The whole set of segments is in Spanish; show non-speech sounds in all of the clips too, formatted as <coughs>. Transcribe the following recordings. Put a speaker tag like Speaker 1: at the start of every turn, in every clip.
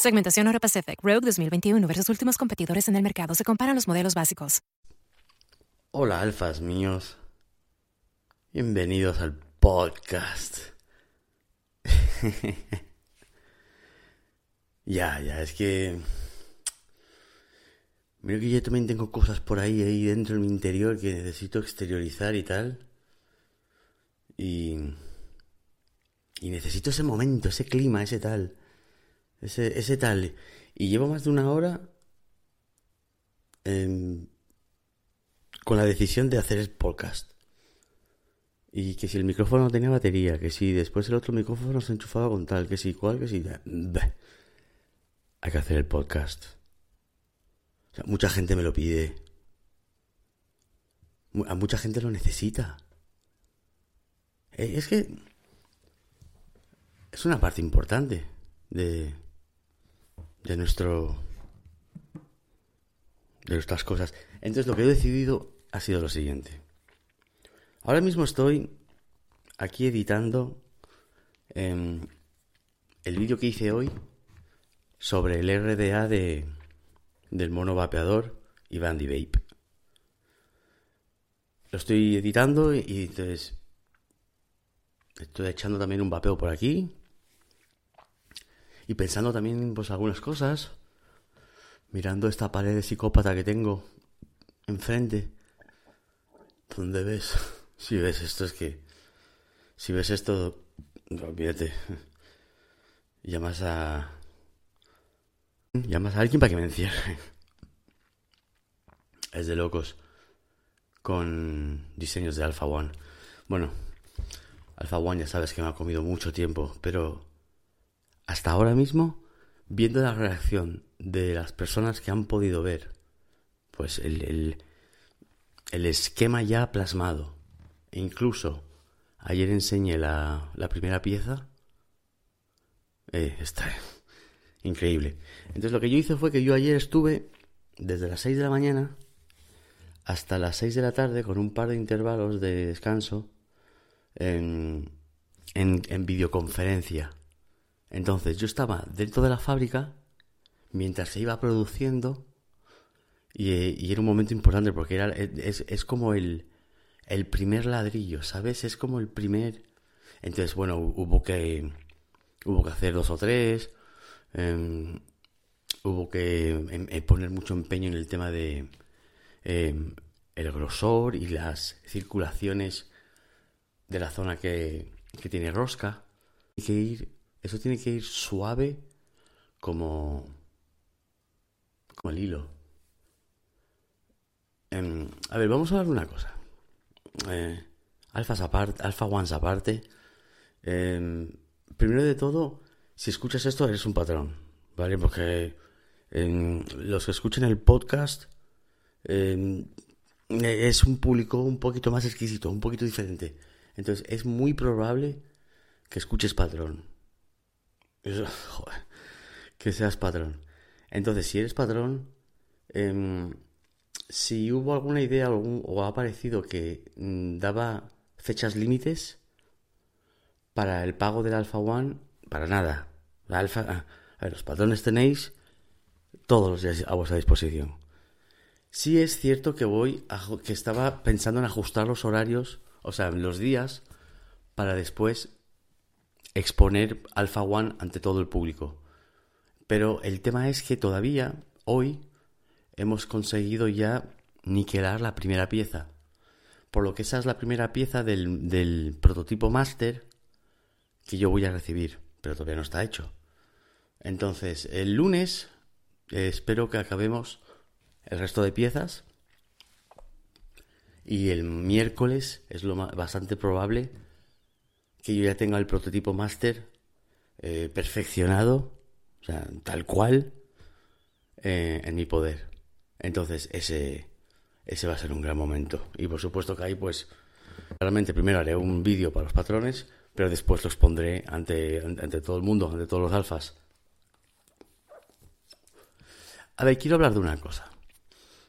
Speaker 1: Segmentación Euro Pacific Rogue 2021 versus últimos competidores en el mercado. Se comparan los modelos básicos.
Speaker 2: Hola, alfas míos. Bienvenidos al podcast. <laughs> ya, ya, es que... Mira que yo también tengo cosas por ahí, ahí dentro en mi interior que necesito exteriorizar y tal. Y... Y necesito ese momento, ese clima, ese tal. Ese, ese tal. Y llevo más de una hora em, con la decisión de hacer el podcast. Y que si el micrófono no tenía batería, que si después el otro micrófono se enchufaba con tal, que si cual, que si... Hay que hacer el podcast. O sea, mucha gente me lo pide. A mucha gente lo necesita. Eh, Es que es una parte importante de, de nuestro de nuestras cosas. Entonces lo que he decidido ha sido lo siguiente. Ahora mismo estoy aquí editando em, el vídeo que hice hoy sobre el RDA de, del mono vapeador y Bandy Vape. Lo estoy editando y, y entonces estoy echando también un vapeo por aquí y pensando también pues algunas cosas, mirando esta pared de psicópata que tengo enfrente, donde ves, <laughs> si ves esto es que, si ves esto, olvídate, <laughs> llamas a, llamas a alguien para que me encierre, <laughs> es de locos, con diseños de Alpha One, bueno, Alpha One ya sabes que me ha comido mucho tiempo, pero hasta ahora mismo, viendo la reacción de las personas que han podido ver, pues el, el, esquema ya plasmado, e incluso ayer enseñé la, la primera pieza, eh, está <laughs> Increíble. Entonces lo que yo hice fue que yo ayer estuve desde las 6 de la mañana hasta las 6 de la tarde con un par de intervalos de descanso en, en, videoconferencia. Entonces yo estaba dentro de la fábrica mientras se iba produciendo y, era un momento importante porque era, es, es como el, el primer ladrillo, ¿sabes? Es como el primer... Entonces, bueno, hubo que, hubo que hacer dos o tres, em, hubo que em, eh, poner mucho empeño en el tema de em, el grosor y las circulaciones de la zona que, que tiene rosca. Tiene que ir, eso tiene que ir suave como, como el hilo. a ver, vamos a hablar una cosa. Eh, aparte, alfa ones aparte. Em, primero de todo, si escuchas esto, eres un patrón, ¿vale? Porque em, los que escuchen el podcast em, es un público un poquito más exquisito, un poquito diferente. Entonces, es muy probable que escuches patrón. <laughs> que seas patrón. Entonces, si eres patrón, si hubo alguna idea o ha aparecido que mm, daba fechas límites para el pago del Alpha One, para nada. alfa, ah, a los patrones tenéis todos a vuestra disposición. Sí es cierto que voy que estaba pensando en ajustar los horarios, o sea, los días, para después exponer Alpha One ante todo el público. Pero el tema es que todavía, hoy, hemos conseguido ya niquelar la primera pieza. Por lo que esa es la primera pieza del, prototipo máster que yo voy a recibir, pero todavía no está hecho. Entonces, el lunes eh, espero que acabemos el resto de piezas y el miércoles es lo bastante probable que yo ya tenga el prototipo máster eh, perfeccionado, o sea, tal cual, eh, en mi poder. Entonces, ese, ese va a ser un gran momento. Y por supuesto que ahí, pues, claramente primero haré un vídeo para los patrones, pero después los pondré ante, ante todo el mundo, ante todos los alfas. A ver, quiero hablar de una cosa.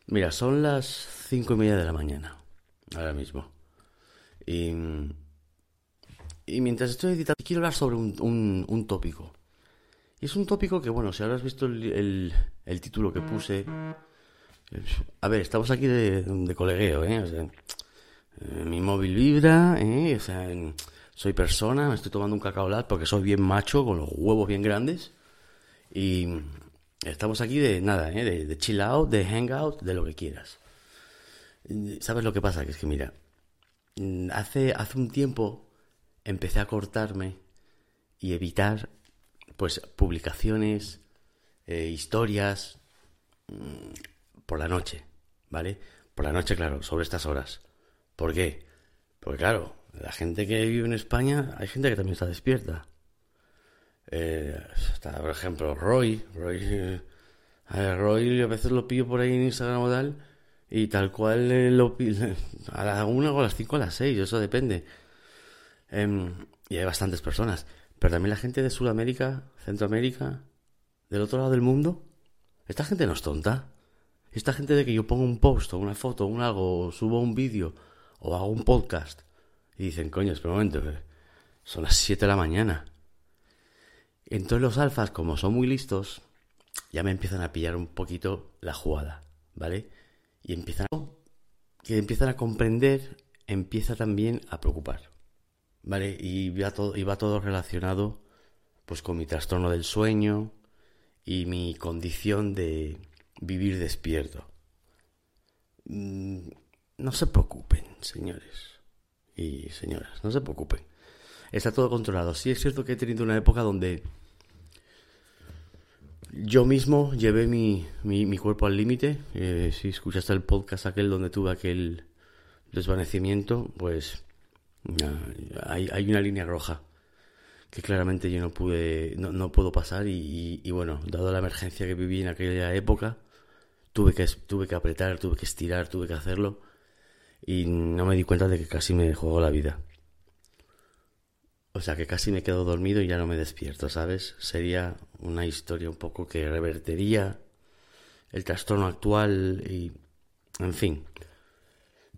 Speaker 2: Mira, son las cinco y media de la mañana, ahora mismo. Y, y mientras estoy editando, quiero hablar sobre un, un, tópico. Y es un tópico que, bueno, si ahora has visto el, el título que puse, a ver, estamos aquí de, de colegueo, ¿eh? Eh, mi móvil vibra, ¿eh? O sea, soy persona, me estoy tomando un cacao lat porque soy bien macho, con los huevos bien grandes. Y estamos aquí de nada, ¿eh? De, de chill out, de hangout, de lo que quieras. ¿Sabes lo que pasa? Que es que, mira, hace, hace un tiempo empecé a cortarme y evitar, pues, publicaciones, eh, historias, por la noche, ¿vale? Por la noche, claro, sobre estas horas. ¿Por qué? Porque claro, la gente que vive en España, hay gente que también está despierta. Eh, por ejemplo, Roy. Roy, eh, a veces lo pillo por ahí en Instagram o tal, y tal cual eh, lo <laughs> a la una o a las cinco o a las seis, eso depende. Em, y hay bastantes personas. Pero también la gente de Sudamérica, Centroamérica, del otro lado del mundo, esta gente no es tonta. Esta gente de que yo pongo un post o una foto un algo, o subo un vídeo o hago un podcast y dicen, coño, espera un momento, son las 7 de la mañana. Entonces los alfas, como son muy listos, ya me empiezan a pillar un poquito la jugada, ¿vale? Y empiezan a, que empiezan a comprender, empieza también a preocupar, ¿vale? Y va todo, y va todo relacionado pues con mi trastorno del sueño y mi condición de vivir despierto. Mm, no se preocupen, señores y señoras, no se preocupen. Está todo controlado. Sí es cierto que he tenido una época donde yo mismo llevé mi, mi, cuerpo al límite. Eh, si escuchaste el podcast aquel donde tuve aquel desvanecimiento, pues hay, una línea roja que claramente yo no pude, no, no puedo pasar y, y, bueno, dado la emergencia que viví en aquella época, tuve que, tuve que apretar, tuve que estirar, tuve que hacerlo y no me di cuenta de que casi me jugó la vida. O sea que casi me quedo dormido y ya no me despierto, ¿sabes? Sería una historia un poco que revertería el trastorno actual y... En fin.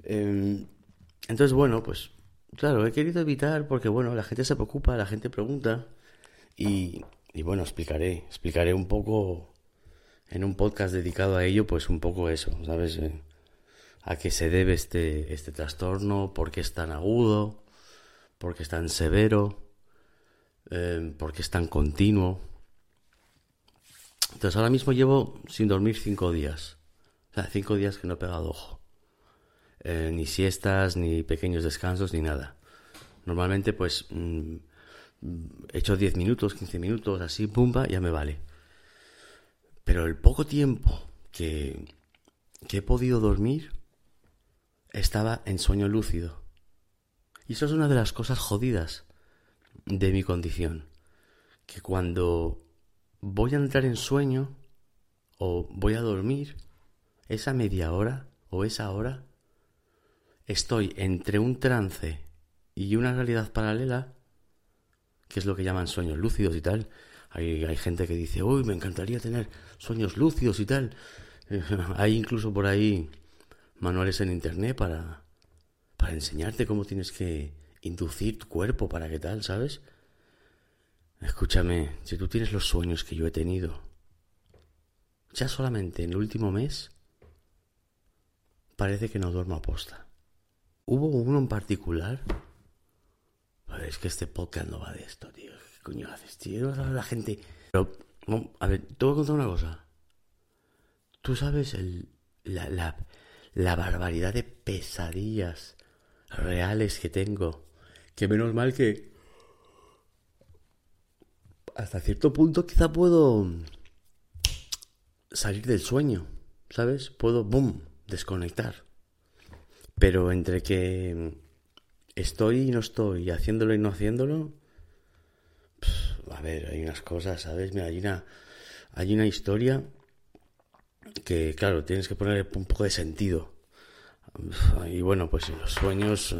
Speaker 2: Em, entonces, bueno, pues claro, he querido evitar porque, bueno, la gente se preocupa, la gente pregunta y, y bueno, explicaré, explicaré un poco en un podcast dedicado a ello, pues un poco eso, ¿sabes? Eh, a qué se debe este, este trastorno, por qué es tan agudo, por qué es tan severo, eh, por qué es tan continuo. Entonces ahora mismo llevo sin dormir cinco días. O sea, cinco días que no he pegado ojo. Eh, ni siestas, ni pequeños descansos, ni nada. Normalmente pues mm, he hecho 10 minutos, 15 minutos, así, pumba, ya me vale. Pero el poco tiempo que, que he podido dormir estaba en sueño lúcido. Y eso es una de las cosas jodidas de mi condición. Que cuando voy a entrar en sueño o voy a dormir, esa media hora o esa hora, estoy entre un trance y una realidad paralela, que es lo que llaman sueños lúcidos y tal. Hay, gente que dice, uy, me encantaría tener sueños lúcidos y tal. <laughs> hay incluso por ahí manuales en internet para, para enseñarte cómo tienes que inducir tu cuerpo para que tal, ¿sabes? Escúchame, si tú tienes los sueños que yo he tenido, ya solamente en el último mes, parece que no duermo a posta. Hubo uno en particular. es que este podcast no va de esto, tío. ¿Qué coño haces, tío? No la gente. Pero, a ver, te voy a contar una cosa. Tú sabes el, la, la, la barbaridad de pesadillas reales que tengo. Que menos mal que hasta cierto punto quizá puedo salir del sueño, ¿sabes? Puedo, boom, desconectar. Pero entre que estoy y no estoy, haciéndolo y no haciéndolo, a ver, hay unas cosas, ¿sabes? Mira, hay una, hay una historia que, claro, tienes que poner un poco de sentido. Y bueno, pues los sueños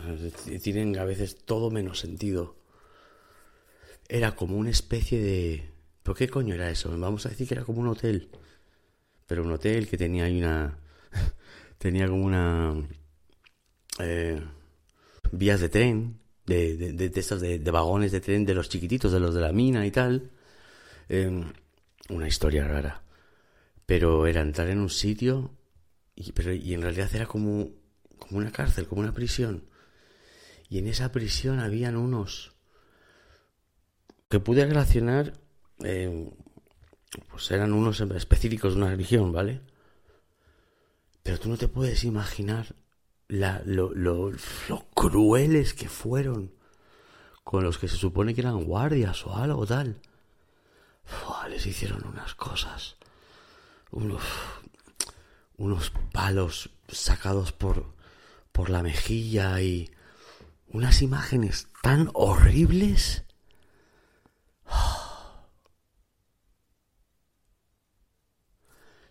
Speaker 2: eh, tienen a veces todo menos sentido. Era como una especie de... ¿Pero qué coño era eso? Vamos a decir que era como un hotel. Pero un hotel que tenía ahí una... <laughs> tenía como una... Eh, vías de tren, de, de, de, estos de, vagones de tren, de los chiquititos, de los de la mina y tal. Eh, una historia rara. Pero era entrar en un sitio y, pero, y en realidad era como como una cárcel, como una prisión. Y en esa prisión habían unos que pude relacionar, eh, pues eran unos específicos de una religión, ¿vale? Pero tú no te puedes imaginar la, lo, lo, crueles que fueron con los que se supone que eran guardias o algo tal. les hicieron unas cosas, unos, unos palos sacados por, por la mejilla y unas imágenes tan horribles. <sighs>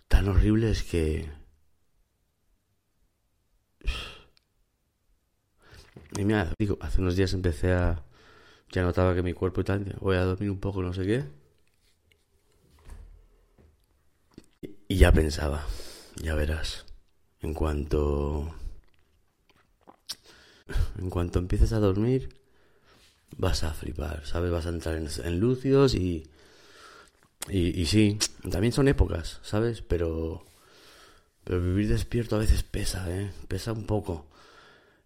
Speaker 2: Tan horribles que... Y mira, digo, hace unos días empecé a... Ya notaba que mi cuerpo y tal, voy a dormir un poco, no sé qué. Y ya pensaba, ya verás, en cuanto en cuanto empieces a dormir, vas a flipar, ¿sabes? Vas a entrar en, en lúcidos y, y, y, sí, también son épocas, ¿sabes? Pero, pero vivir despierto a veces pesa, ¿eh? Pesa un poco.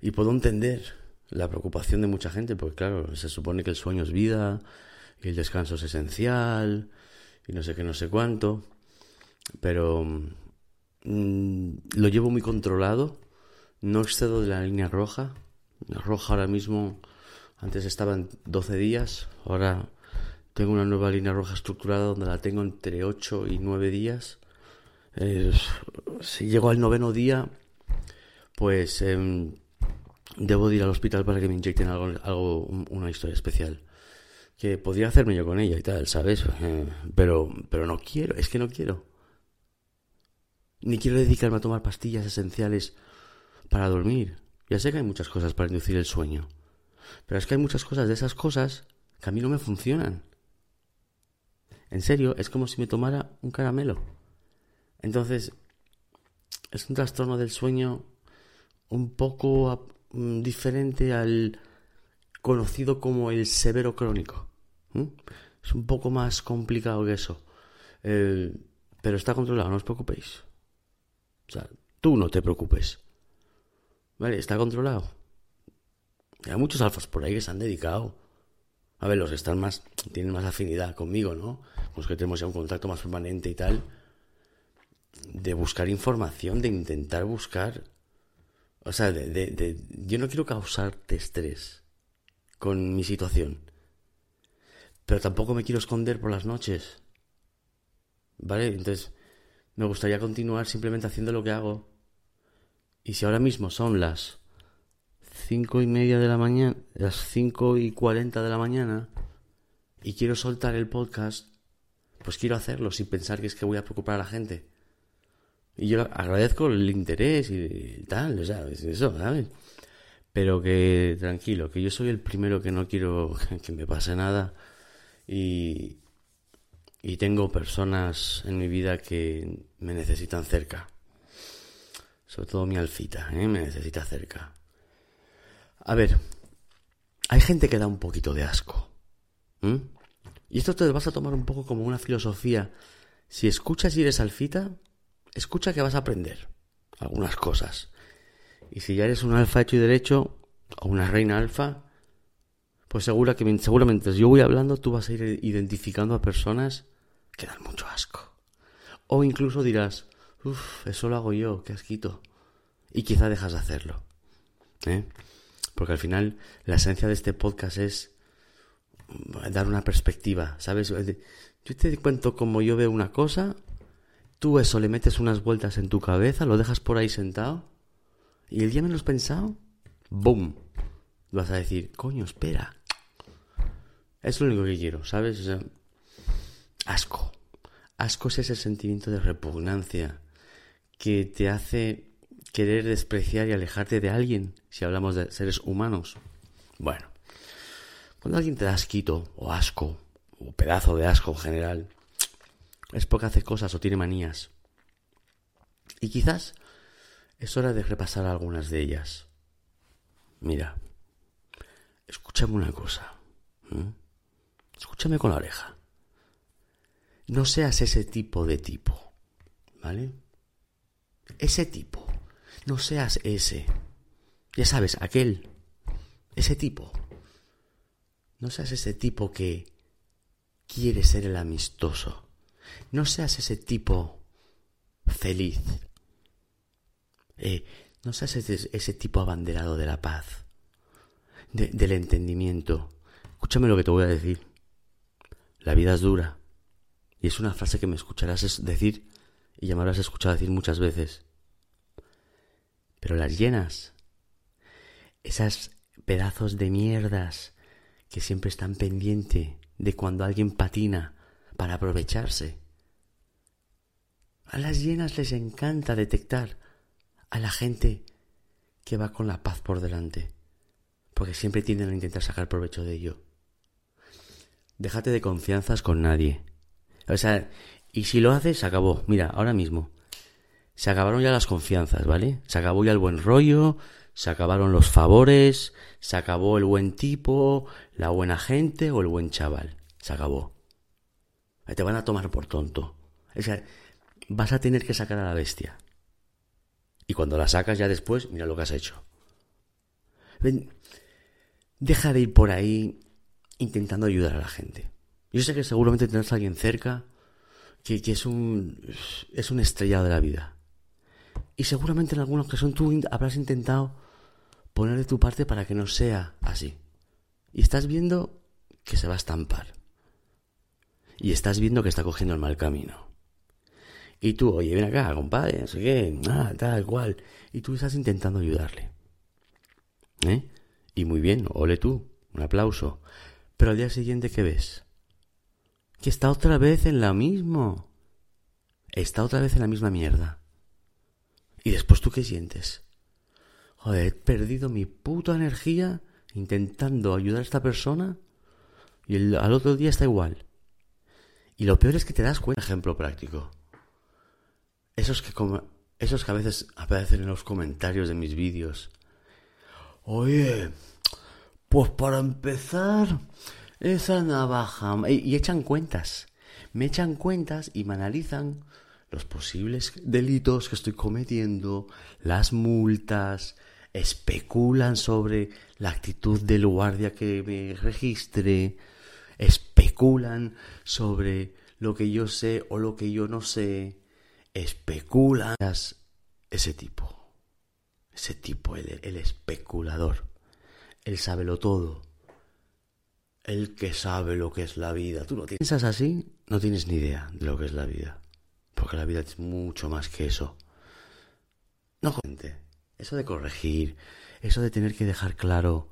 Speaker 2: Y puedo entender la preocupación de mucha gente, porque claro, se supone que el sueño es vida, y el descanso es esencial, y no sé qué, no sé cuánto. Pero mm, lo llevo muy controlado, no excedo de la línea roja, roja ahora mismo, antes estaba en 12 días, ahora tengo una nueva línea roja estructurada donde la tengo entre 8 y 9 días. si llego al noveno día, pues em, debo ir al hospital para que me inyecten algo, algo una historia especial. Que podría hacerme yo con ella y tal, ¿sabes? Eh, pero, pero no quiero, es que no quiero. Ni quiero dedicarme a tomar pastillas esenciales para dormir. Ya sé que hay muchas cosas para inducir el sueño. Pero es que hay muchas cosas de esas cosas que a mí no me funcionan. En serio, es como si me tomara un caramelo. Entonces, es un trastorno del sueño un poco diferente al conocido como el severo crónico. Es un poco más complicado que eso. pero está controlado, no os preocupéis. O sea, tú no te preocupes. Vale, está controlado. Hay muchos alfas por ahí que se han dedicado. A ver, los que están más, tienen más afinidad conmigo, ¿no? Los que tenemos ya un contacto más permanente y tal. De buscar información, de intentar buscar. O sea, de, de, yo no quiero causarte estrés con mi situación. Pero tampoco me quiero esconder por las noches. ¿Vale? Entonces, me gustaría continuar simplemente haciendo lo que hago. Y si ahora mismo son las cinco y media de la mañana, las cinco y cuarenta de la mañana, y quiero soltar el podcast, pues quiero hacerlo sin pensar que es que voy a preocupar a la gente. Y yo agradezco el interés y tal, o sea, eso, ¿sabes? Pero que tranquilo, que yo soy el primero que no quiero <laughs> que me pase nada y, y tengo personas en mi vida que me necesitan cerca. Sobre todo mi alfita, ¿eh? me necesita cerca. A ver, hay gente que da un poquito de asco. Y esto te vas a tomar un poco como una filosofía. Si escuchas y eres alfita, escucha que vas a aprender algunas cosas. Y si ya eres un alfa hecho y derecho, o una reina alfa, pues segura que, seguramente yo voy hablando, tú vas a ir identificando a personas que dan mucho asco. O incluso dirás, uff, eso lo hago yo, qué asquito. Y quizá dejas de hacerlo. ¿eh? Porque al final la esencia de este podcast es dar una perspectiva, ¿sabes? Yo te cuento cómo yo veo una cosa, tú eso le metes unas vueltas en tu cabeza, lo dejas por ahí sentado, y el día menos pensado, ¡boom! Vas a decir, coño, espera. Es lo único que quiero, ¿sabes? asco. Asco es ese sentimiento de repugnancia que te hace querer despreciar y alejarte de alguien, si hablamos de seres humanos. Bueno, cuando alguien te da asquito o asco, o pedazo de asco en general, es porque hace cosas o tiene manías. Y quizás es hora de repasar algunas de ellas. Mira, escúchame una cosa. Escúchame con la oreja. No seas ese tipo de tipo, ¿vale? Ese tipo no seas ese. Ya sabes, aquel. Ese tipo. No seas ese tipo que quiere ser el amistoso. No seas ese tipo feliz. Eh, no seas ese, tipo abanderado de la paz, del entendimiento. Escúchame lo que te voy a decir. La vida es dura. Y es una frase que me escucharás decir y ya me habrás escuchado decir muchas veces. Pero las llenas, esas pedazos de mierdas que siempre están pendientes de cuando alguien patina para aprovecharse. A las llenas les encanta detectar a la gente que va con la paz por delante, porque siempre tienden a intentar sacar provecho de ello. Déjate de confianzas con nadie. O sea, y si lo haces, acabó. Mira, ahora mismo se acabaron ya las confianzas, ¿vale? Se acabó ya el buen rollo, se acabaron los favores, se acabó el buen tipo, la buena gente o el buen chaval. Se acabó. Te van a tomar por tonto. O sea, vas a tener que sacar a la bestia. Y cuando la sacas ya después, mira lo que has hecho. Ven, deja de ir por ahí intentando ayudar a la gente. Yo sé que seguramente tendrás a alguien cerca que, es un es un estrellado de la vida. Y seguramente en alguna ocasión tú habrás intentado poner de tu parte para que no sea así. Y estás viendo que se va a estampar. Y estás viendo que está cogiendo el mal camino. Y tú, oye, ven acá, compadre, no sé qué, ah, tal cual. Y tú estás intentando ayudarle. ¿Eh? Y muy bien, ole tú, un aplauso. Pero al día siguiente, ¿qué ves? Que está otra vez en la misma. Está otra vez en la misma mierda. ¿Y después tú qué sientes? Joder, he perdido mi puta energía intentando ayudar a esta persona y al otro día está igual. Y lo peor es que te das cuenta, ejemplo práctico. Esos que, como, esos que a veces aparecen en los comentarios de mis vídeos. Oye, pues para empezar, esa navaja... Y, echan cuentas. Me echan cuentas y me analizan los posibles delitos que estoy cometiendo, las multas, especulan sobre la actitud del guardia que me registre, especulan sobre lo que yo sé o lo que yo no sé, especulan ese tipo, ese tipo, el, especulador, el sábelo todo, el que sabe lo que es la vida. Tú no piensas así, no tienes ni idea de lo que es la vida, porque la vida es mucho más que eso. No cuente, eso de corregir, eso de tener que dejar claro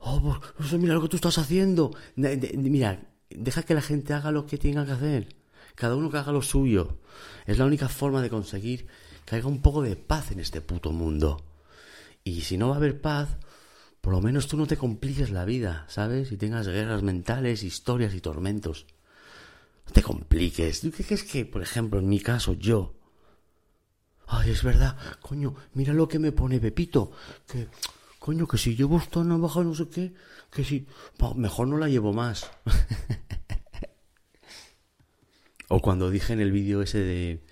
Speaker 2: oh, pues, mira lo que tú estás haciendo. mira, deja que la gente haga lo que tenga que hacer. Cada uno que haga lo suyo. Es la única forma de conseguir que haya un poco de paz en este puto mundo. Y si no va a haber paz, por lo menos tú no te compliques la vida, ¿sabes? Y tengas guerras mentales, historias y tormentos. No te compliques. ¿Tú crees que, por ejemplo, en mi caso, yo... Ay, es verdad, coño, mira lo que me pone Pepito, que Coño, que si llevo esta navaja no sé qué, que si... mejor no la llevo más. <laughs> o cuando dije en el vídeo ese de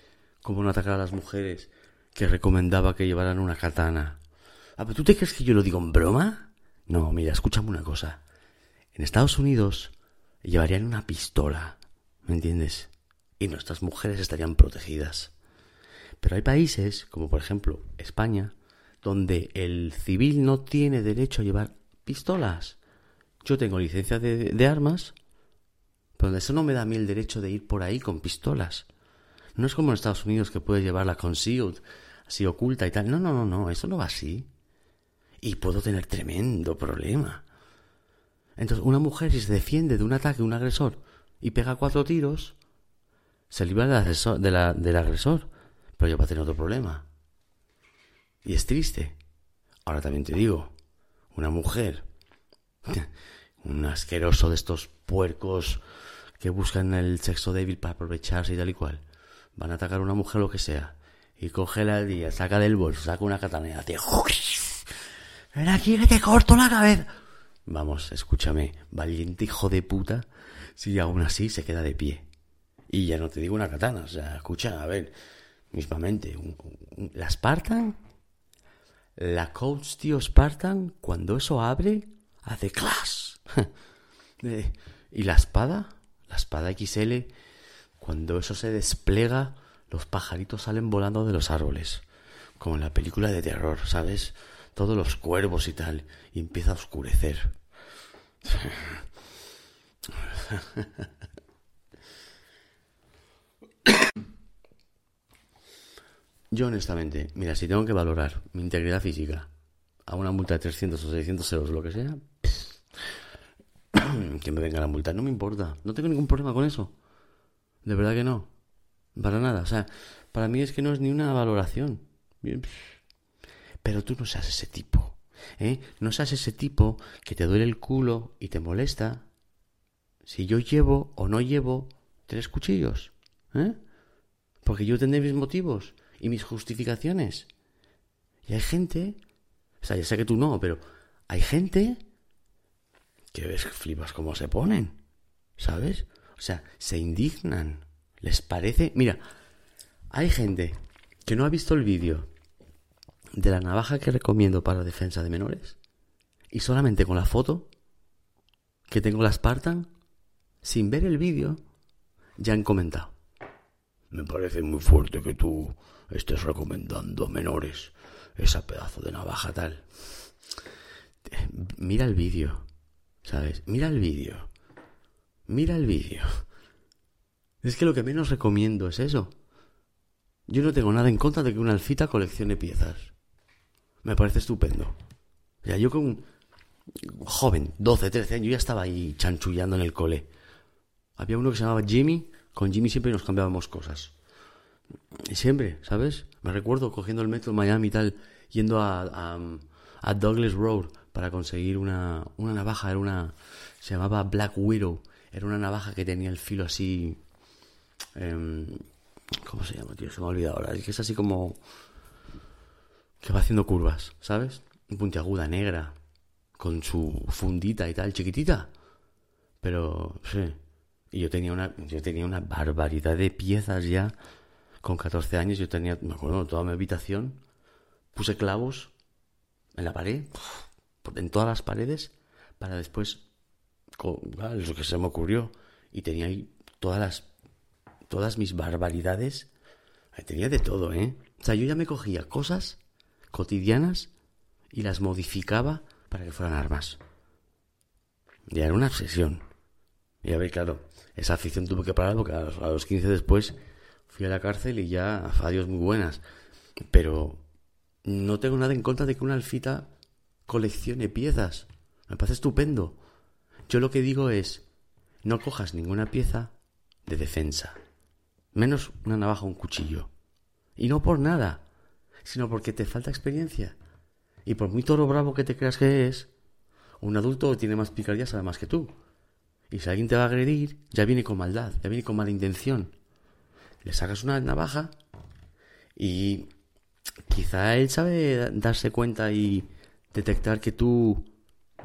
Speaker 2: cómo no atacar a las mujeres, que recomendaba que llevaran una katana. Ah, pero ¿tú te crees que yo lo digo en broma? No, mira, escúchame una cosa. En Estados Unidos llevarían una pistola, ¿me entiendes? Y nuestras mujeres estarían protegidas. Pero hay países, como por ejemplo España, donde el civil no tiene derecho a llevar pistolas. Yo tengo licencia de, armas, pero eso no me da a mí el derecho de ir por ahí con pistolas. No es como en Estados Unidos que puedes llevarla concealed, así oculta y tal. No, no, no, no, eso no va así. Y puedo tener tremendo problema. Entonces, una mujer si se defiende de un ataque un agresor y pega cuatro tiros, se libra del del agresor, pero ya va a tener otro problema. Y es triste. Ahora también te digo, una mujer, un asqueroso de estos puercos que buscan el sexo débil para aprovecharse y tal y cual, van a atacar a una mujer lo que sea, y coge la día, saca del bolso, saca una katana y hace... Ven aquí que te corto la cabeza. Vamos, escúchame, valiente hijo de puta, si aún así se queda de pie. Y ya no te digo una katana, o sea, escucha, a ver, mismamente, la Spartan la Coach Tío Spartan, cuando eso abre, hace clash. <laughs> y la espada, la espada XL, cuando eso se despliega, los pajaritos salen volando de los árboles. Como en la película de terror, ¿sabes? Todos los cuervos y tal. Y empieza a oscurecer. <laughs> Yo honestamente, mira, si tengo que valorar mi integridad física a una multa de 300 o 600 euros, lo que sea, <coughs> que me venga la multa, no me importa, no tengo ningún problema con eso. De verdad que no. Para nada, o sea, para mí es que no es ni una valoración. Pero tú no seas ese tipo, ¿eh? No seas ese tipo que te duele el culo y te molesta si yo llevo o no llevo tres cuchillos, ¿eh? Porque yo tendré mis motivos y mis justificaciones. Y hay gente, o sea, ya sé que tú no, pero hay gente que ves, flipas cómo se ponen, ¿sabes? O sea, se indignan, les parece... Mira, hay gente que no ha visto el vídeo de la navaja que recomiendo para defensa de menores y solamente con la foto que tengo la Spartan, sin ver el vídeo, ya han comentado. Me parece muy fuerte que tú estés recomendando a menores esa pedazo de navaja tal. Mira el vídeo, ¿sabes? Mira el vídeo. Mira el vídeo. Es que lo que menos recomiendo es eso. Yo no tengo nada en contra de que una alfita coleccione piezas. Me parece estupendo. O sea, yo con joven, 12, 13 años, ya estaba ahí chanchullando en el cole. Había uno que se llamaba Jimmy. Con Jimmy siempre nos cambiábamos cosas. Siempre, ¿sabes? Me recuerdo cogiendo el metro en Miami y tal, yendo a, a, Douglas Road para conseguir una, una navaja, era una... se llamaba Black Widow, era una navaja que tenía el filo así... em, ¿Cómo se llama, tío? Se me ha olvidado ahora. Es que es así como... que va haciendo curvas, ¿sabes? Puntiaguda, negra, con su fundita y tal, chiquitita. Pero, sí. Y yo tenía una, yo tenía una barbaridad de piezas ya. Con 14 años yo tenía, me acuerdo, toda mi habitación. Puse clavos en la pared, en todas las paredes, para después, con, ah, lo que se me ocurrió. Y tenía ahí todas las, todas mis barbaridades. Tenía de todo, ¿eh? O sea, yo ya me cogía cosas cotidianas y las modificaba para que fueran armas. Ya era una obsesión. Y a ver, claro, esa afición tuve que parar porque a los, a los 15 después fui a la cárcel y ya, adiós muy buenas. Pero no tengo nada en contra de que una alfita coleccione piezas. Me parece estupendo. Yo lo que digo es, no cojas ninguna pieza de defensa. Menos una navaja o un cuchillo. Y no por nada, sino porque te falta experiencia. Y por muy toro bravo que te creas que es, un adulto tiene más picardía, sabe más que tú. Y si alguien te va a agredir, ya viene con maldad, ya viene con mala intención. Le sacas una navaja y quizá él sabe darse cuenta y detectar que tú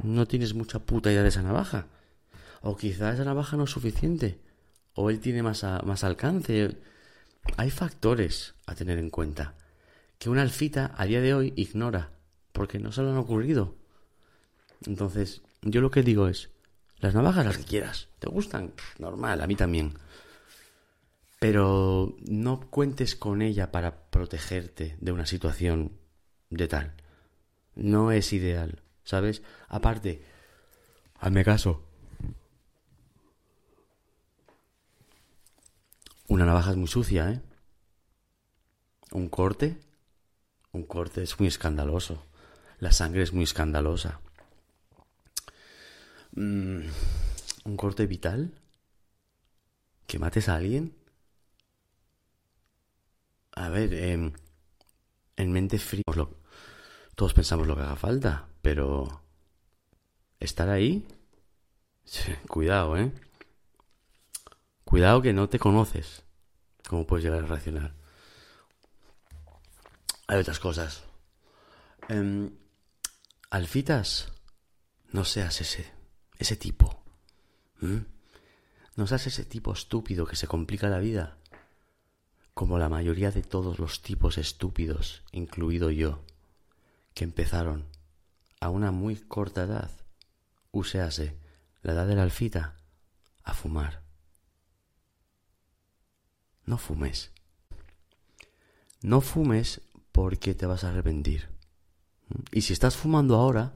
Speaker 2: no tienes mucha puta idea de esa navaja. O quizá esa navaja no es suficiente. O él tiene más, más alcance. Hay factores a tener en cuenta que una alfita a día de hoy ignora porque no se le han ocurrido. Entonces, yo lo que digo es, las navajas las que quieras, ¿te gustan? Normal, a mí también. Pero no cuentes con ella para protegerte de una situación de tal. No es ideal, ¿sabes? Aparte, hazme caso. Una navaja es muy sucia, ¿eh? Un corte, un corte es muy escandaloso. La sangre es muy escandalosa. Mm, un corte vital. Que mates a alguien. A ver, em, en mente fría, lo- todos pensamos lo que haga falta, pero estar ahí, cuidado, ¿eh? Cuidado que no te conoces. ¿Cómo puedes llegar a reaccionar? Hay otras cosas. Em, alfitas, no seas ese, ese tipo. ¿m? No seas ese tipo estúpido que se complica la vida. Como la mayoría de todos los tipos estúpidos, incluido yo, que empezaron a una muy corta edad, uséase la edad de la alfita, a fumar. No fumes. No fumes porque te vas a arrepentir. Y si estás fumando ahora,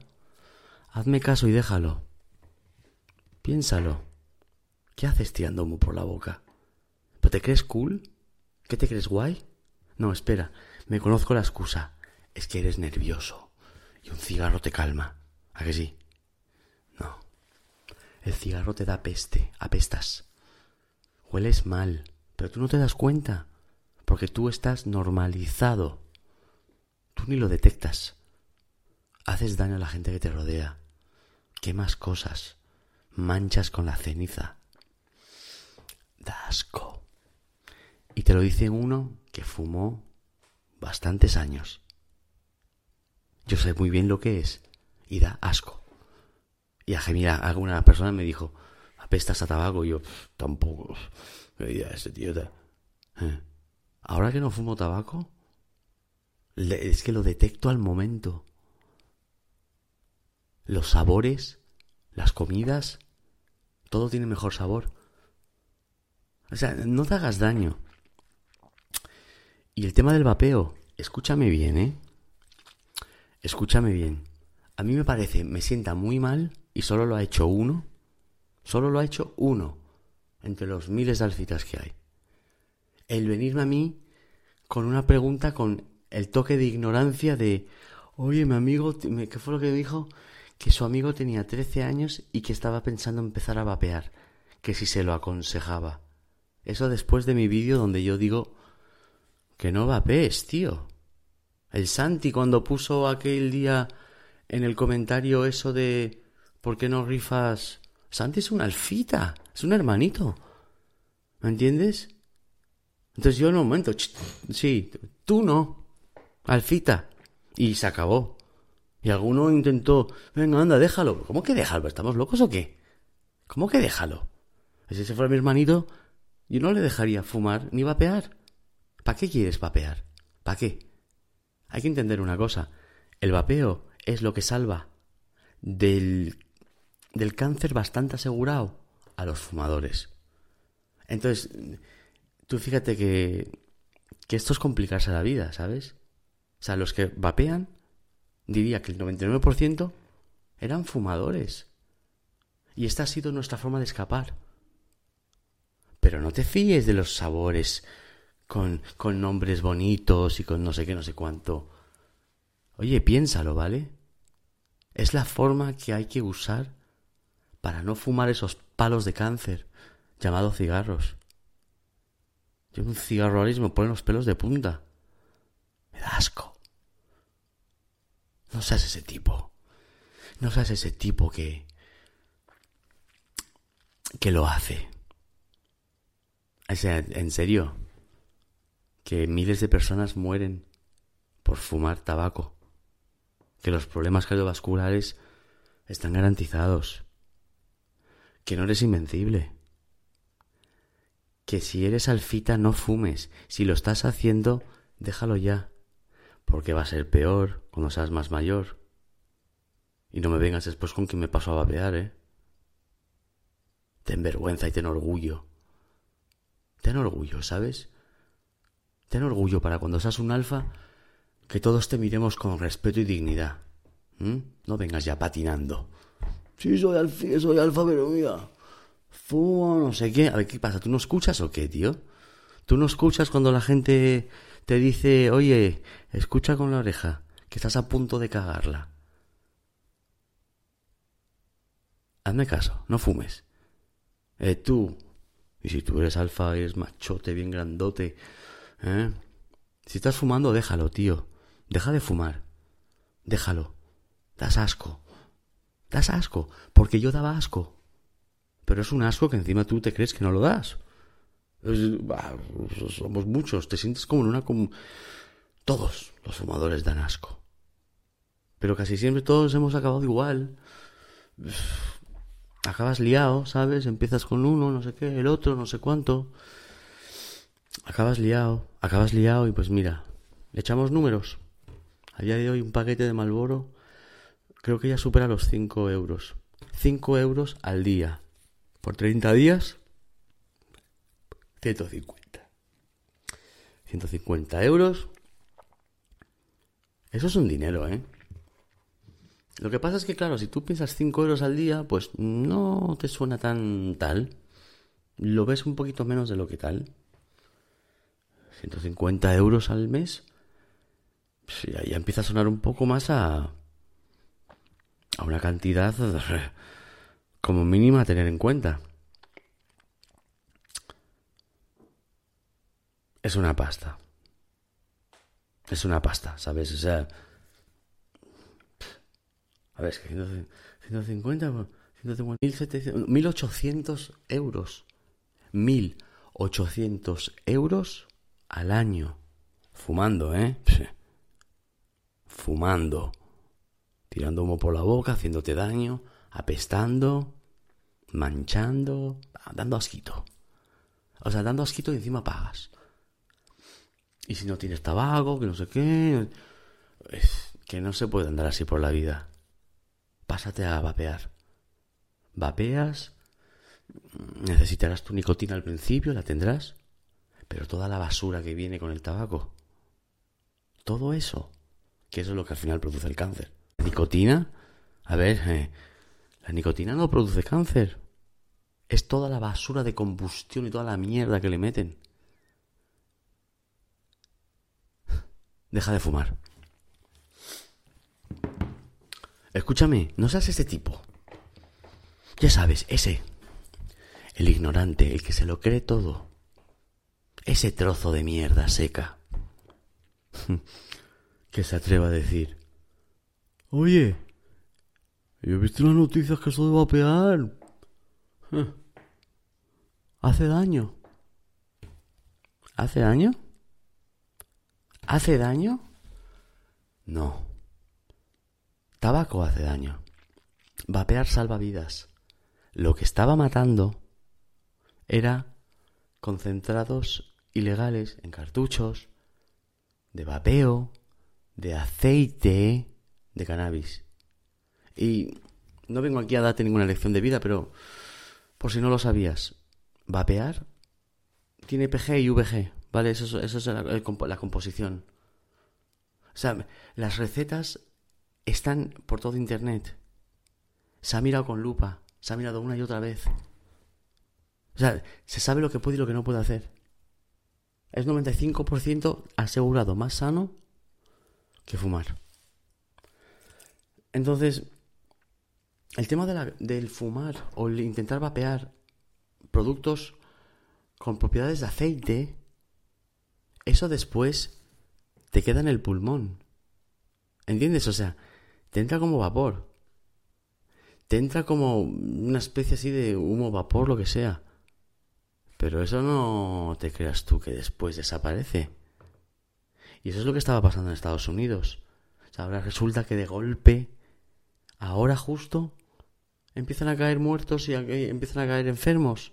Speaker 2: hazme caso y déjalo. Piénsalo. ¿Qué haces tirando humo por la boca? ¿Pero te crees cool? ¿Qué te crees guay? No, espera, me conozco la excusa. Es que eres nervioso y un cigarro te calma. ¿A que sí? No. El cigarro te da peste, apestas. Hueles mal, pero tú no te das cuenta, porque tú estás normalizado. Tú ni lo detectas. Haces daño a la gente que te rodea. Quemas cosas. Manchas con la ceniza. Da asco. Y te lo dice uno que fumó bastantes años. Yo sé muy bien lo que es. Y da asco. Y a mira, alguna persona me dijo, apestas a tabaco. Y yo, "Pff, tampoco. Diría, ese tío. Eh. Ahora que no fumo tabaco, es que lo detecto al momento. Los sabores, las comidas, todo tiene mejor sabor. O sea, no te hagas daño. Y el tema del vapeo, escúchame bien, ¿eh? Escúchame bien. A mí me parece, me sienta muy mal y solo lo ha hecho uno. Solo lo ha hecho uno entre los miles de alfitas que hay. El venirme a mí con una pregunta con el toque de ignorancia de, oye, mi amigo, ¿qué fue lo que me dijo? Que su amigo tenía 13 años y que estaba pensando empezar a vapear, que si se lo aconsejaba. Eso después de mi vídeo donde yo digo que no vapees, tío. El Santi cuando puso aquel día en el comentario eso de ¿por qué no rifas? Santi es una alfita, es un hermanito. ¿Me entiendes? Entonces yo en un momento, sí, tú no, alfita. Y se acabó. Y alguno intentó, venga, anda, déjalo. ¿Cómo que déjalo? ¿Estamos locos o qué? ¿Cómo que déjalo? Si ese fuera mi hermanito, yo no le dejaría fumar ni vapear. ¿Para qué quieres vapear? ¿Para qué? Hay que entender una cosa. El vapeo es lo que salva del, del cáncer bastante asegurado a los fumadores. Entonces, tú fíjate que, que esto es complicarse la vida, ¿sabes? O sea, los que vapean, diría que el 99% eran fumadores. Y esta ha sido nuestra forma de escapar. Pero no te fíes de los sabores con, con nombres bonitos y con no sé qué, no sé cuánto. Oye, piénsalo, ¿vale? Es la forma que hay que usar para no fumar esos palos de cáncer llamados cigarros. Yo un cigarro ahora me pone los pelos de punta. Me da asco. No seas ese tipo. No seas ese tipo que... que lo hace. O sea, en serio. Que miles de personas mueren por fumar tabaco. Que los problemas cardiovasculares están garantizados. Que no eres invencible. Que si eres alfita no fumes. Si lo estás haciendo, déjalo ya porque va a ser peor cuando seas más mayor. Y no me vengas después con que me paso a vapear, ¿eh? Ten vergüenza y ten orgullo. Ten orgullo, ¿sabes? Ten orgullo para cuando seas un alfa, que todos te miremos con respeto y dignidad. No vengas ya patinando. Sí, soy alfa, soy alfa, pero mira, fumo, no sé qué. A ver, ¿qué pasa? ¿Tú no escuchas o qué, tío? ¿Tú no escuchas cuando la gente te dice, oye, escucha con la oreja, que estás a punto de cagarla. Hazme caso, no fumes. Eh, tú, y si tú eres alfa, eres machote, bien grandote, ¿eh? Si estás fumando, déjalo, tío. Deja de fumar. Déjalo. Das asco. Das asco. Porque yo daba asco. Pero es un asco que encima tú te crees que no lo das somos muchos, te sientes como en una... Todos los fumadores dan asco. Pero casi siempre todos hemos acabado igual. <sighs> Acabas liado, ¿sabes? Empiezas con uno, no sé qué, el otro, no sé cuánto. Acabas liado, acabas liado y pues mira, echamos números. A día de hoy un paquete de Malboro creo que ya supera los 5 euros. 5 euros al día. Por 30 días 150. 150 euros. Eso es un dinero, ¿eh? Lo que pasa es que, claro, si tú piensas 5 euros al día, pues no te suena tan tal. Lo ves un poquito menos de lo que tal. 150 euros al mes. Pues ya, ya empieza a sonar un poco más a. a una cantidad <laughs> como mínima a tener en cuenta. Es una pasta. Es una pasta, ¿sabes? O sea... A ver, es que 150, 150 1700, 1800 euros. 1800 euros al año. Fumando, ¿eh? Fumando. Tirando humo por la boca, haciéndote daño, apestando, manchando, dando asquito. O sea, dando asquito y encima pagas. Y si no tienes tabaco, que no sé qué. que no se puede andar así por la vida. Pásate a vapear. Vapeas. Necesitarás tu nicotina al principio, la tendrás. Pero toda la basura que viene con el tabaco. Todo eso. Que eso es lo que al final produce el cáncer. Nicotina. A ver, eh, la nicotina no produce cáncer. Es toda la basura de combustión y toda la mierda que le meten. Deja de fumar. Escúchame, no seas ese tipo. Ya sabes, ese. El ignorante, el que se lo cree todo. Ese trozo de mierda seca. <laughs> que se atreva a decir. Oye, Yo he visto las noticias que eso de vapear hace daño. ¿Hace daño? ¿Hace daño? No. Tabaco hace daño. Vapear salva vidas. Lo que estaba matando era concentrados ilegales en cartuchos, de vapeo, de aceite de cannabis. Y no vengo aquí a darte ninguna lección de vida, pero por si no lo sabías, vapear tiene PG y VG, ¿vale? Eso, es la, la composición. O sea, las recetas están por todo Internet. Se ha mirado con lupa, se ha mirado una y otra vez. O sea, se sabe lo que puede y lo que no puede hacer. Es 95% asegurado más sano que fumar. Entonces, el tema del fumar o el intentar vapear productos con propiedades de aceite, eso después te queda en el pulmón. ¿Entiendes? O sea, te entra como vapor. Te entra como una especie así de humo, vapor, lo que sea. Pero eso no te creas tú que después desaparece. Y eso es lo que estaba pasando en Estados Unidos. O sea, ahora resulta que de golpe, ahora justo, empiezan a caer muertos y empiezan a caer enfermos.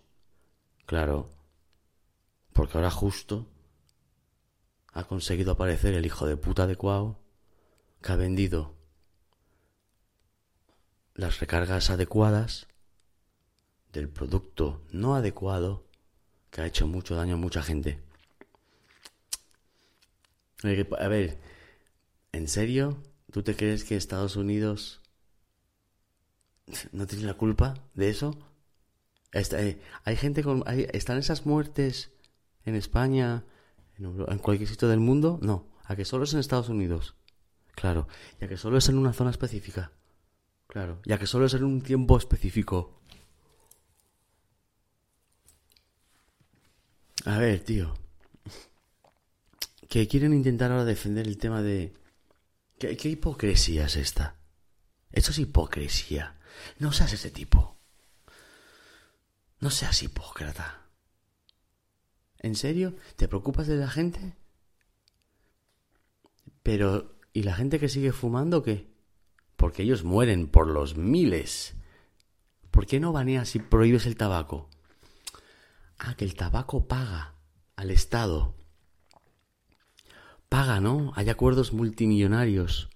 Speaker 2: Claro, porque ahora justo ha conseguido aparecer el hijo de puta adecuado que ha vendido las recargas adecuadas del producto no adecuado que ha hecho mucho daño a mucha gente. A ver, ¿en serio? ¿Tú te crees que Estados Unidos no tiene la culpa de eso? Eh, hay gente con... ¿Están esas muertes en España, en, cualquier sitio del mundo? No, a que solo es en Estados Unidos. Claro, y a que solo es en una zona específica. Claro, ya que solo es en un tiempo específico. A ver, tío. Que quieren intentar ahora defender el tema de... ¿Qué, hipocresía es esta? Esto es hipocresía. No seas ese tipo. No seas hipócrata. ¿En serio? ¿Te preocupas de la gente? Pero, ¿y la gente que sigue fumando qué? Porque ellos mueren por los miles. ¿Por qué no baneas y prohíbes el tabaco? Ah, que el tabaco paga al Estado. Paga, ¿no? Hay acuerdos multimillonarios.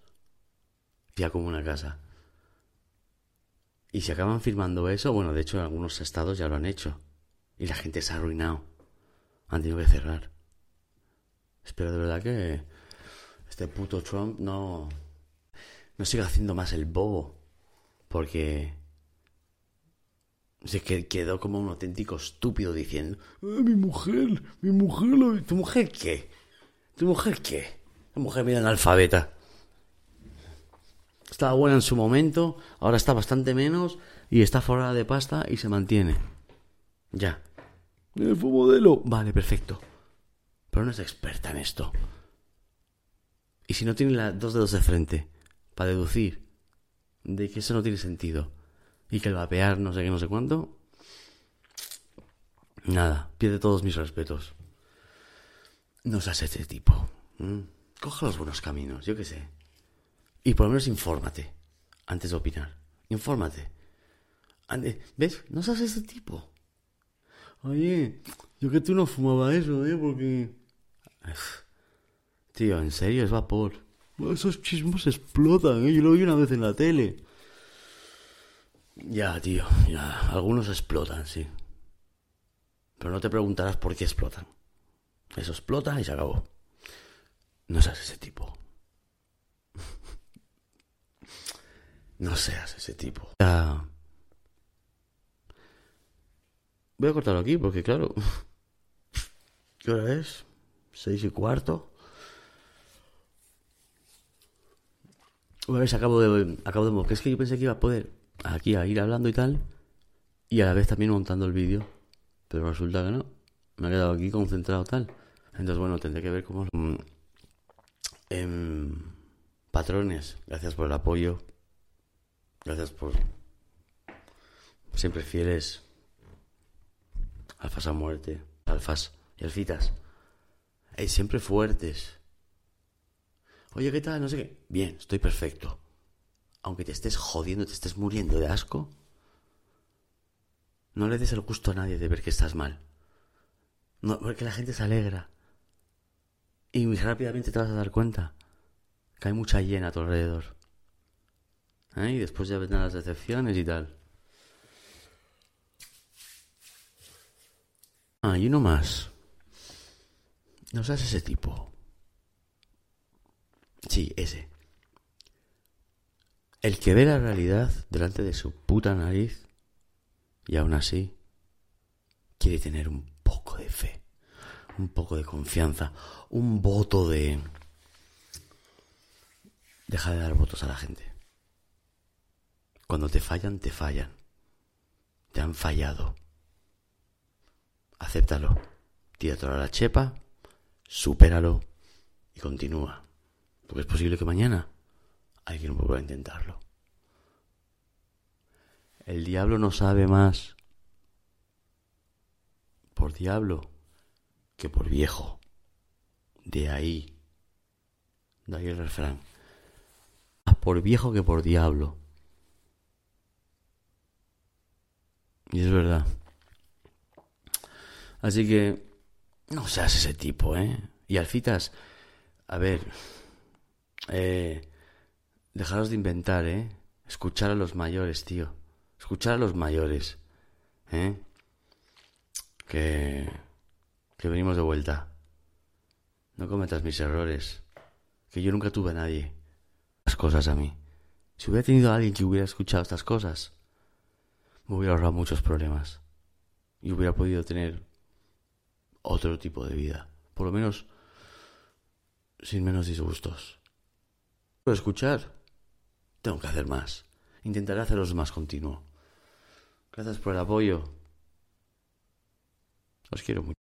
Speaker 2: Ya como una casa. Y si acaban firmando eso, bueno, de hecho algunos estados ya lo han hecho. Y la gente se ha arruinado. Han tenido que cerrar. Espero de verdad que este puto Trump no, no siga haciendo más el bobo. Porque se quedó como un auténtico estúpido diciendo, eh, mi mujer, mi mujer, ¿tu mujer qué? ¿Tu mujer qué? La mujer medio analfabeta. Estaba buena en su momento, ahora está bastante menos y está fuera de pasta y se mantiene. Ya. ¿El fue modelo? Vale, perfecto. Pero no es experta en esto. Y si no tiene las dos dedos de frente para deducir de que eso no tiene sentido y que el vapear no sé qué, no sé cuánto. Nada, pierde todos mis respetos. No seas ese tipo. Coge los buenos caminos, yo qué sé. Y por lo menos infórmate antes de opinar. Infórmate. ¿Ves? No seas ese tipo. Oye, yo que tú no fumaba eso, ¿eh? Porque... <sighs> Tío, en serio, es vapor. Esos chismos explotan, ¿eh? Yo lo vi una vez en la tele. Ya, tío, ya. Algunos explotan, sí. Pero no te preguntarás por qué explotan. Eso explota y se acabó. No seas ese tipo. <laughs> no seas ese tipo. Ya. Voy a cortarlo aquí porque, claro. <laughs> ¿Qué hora es? Seis y cuarto. A ver si acabo de. Acabo de. Es que yo pensé que iba a poder aquí a ir hablando y tal, y a la vez también montando el vídeo. Pero resulta que no. Me he quedado aquí concentrado tal. Entonces, bueno, tendré que ver cómo... Em, patrones, gracias por el apoyo. Gracias por siempre fieles. Alfas a muerte. Alfas y alfitas. Ey, siempre fuertes. Oye, ¿qué tal? No sé qué. Bien, estoy perfecto. Aunque te estés jodiendo, te estés muriendo de asco, no le des el gusto a nadie de ver que estás mal. No, porque la gente se alegra. Y rápidamente te vas a dar cuenta que hay mucha hiena a tu alrededor. ¿Eh? Y después ya vendrán las decepciones y tal. Ah, y uno más. No seas ese tipo. Sí, ese. El que ve la realidad delante de su puta nariz y aún así quiere tener un poco de fe, un poco de confianza, un voto de... Deja de dar votos a la gente. Cuando te fallan, te fallan. Te han fallado. Acéptalo. Tíratelo a la chepa, supéralo y continúa. Porque es posible que mañana alguien vuelva a intentarlo. El diablo no sabe más por diablo que por viejo. De ahí, de ahí el refrán. Más por viejo que por diablo. Y es verdad. Así que no seas ese tipo, ¿eh? Y alfitas, a ver, eh, dejaros de inventar, ¿eh? Escuchar a los mayores, tío. Escuchar a los mayores, ¿eh? Que, que venimos de vuelta. No cometas mis errores. Que yo nunca tuve a nadie. Las cosas a mí. Si hubiera tenido a alguien que hubiera escuchado estas cosas, me hubiera ahorrado muchos problemas. Y hubiera podido tener otro tipo de vida. Por lo menos sin menos disgustos. Pero escuchar, tengo que hacer más. Intentaré hacerlos más continuo. Gracias por el apoyo. Os quiero mucho.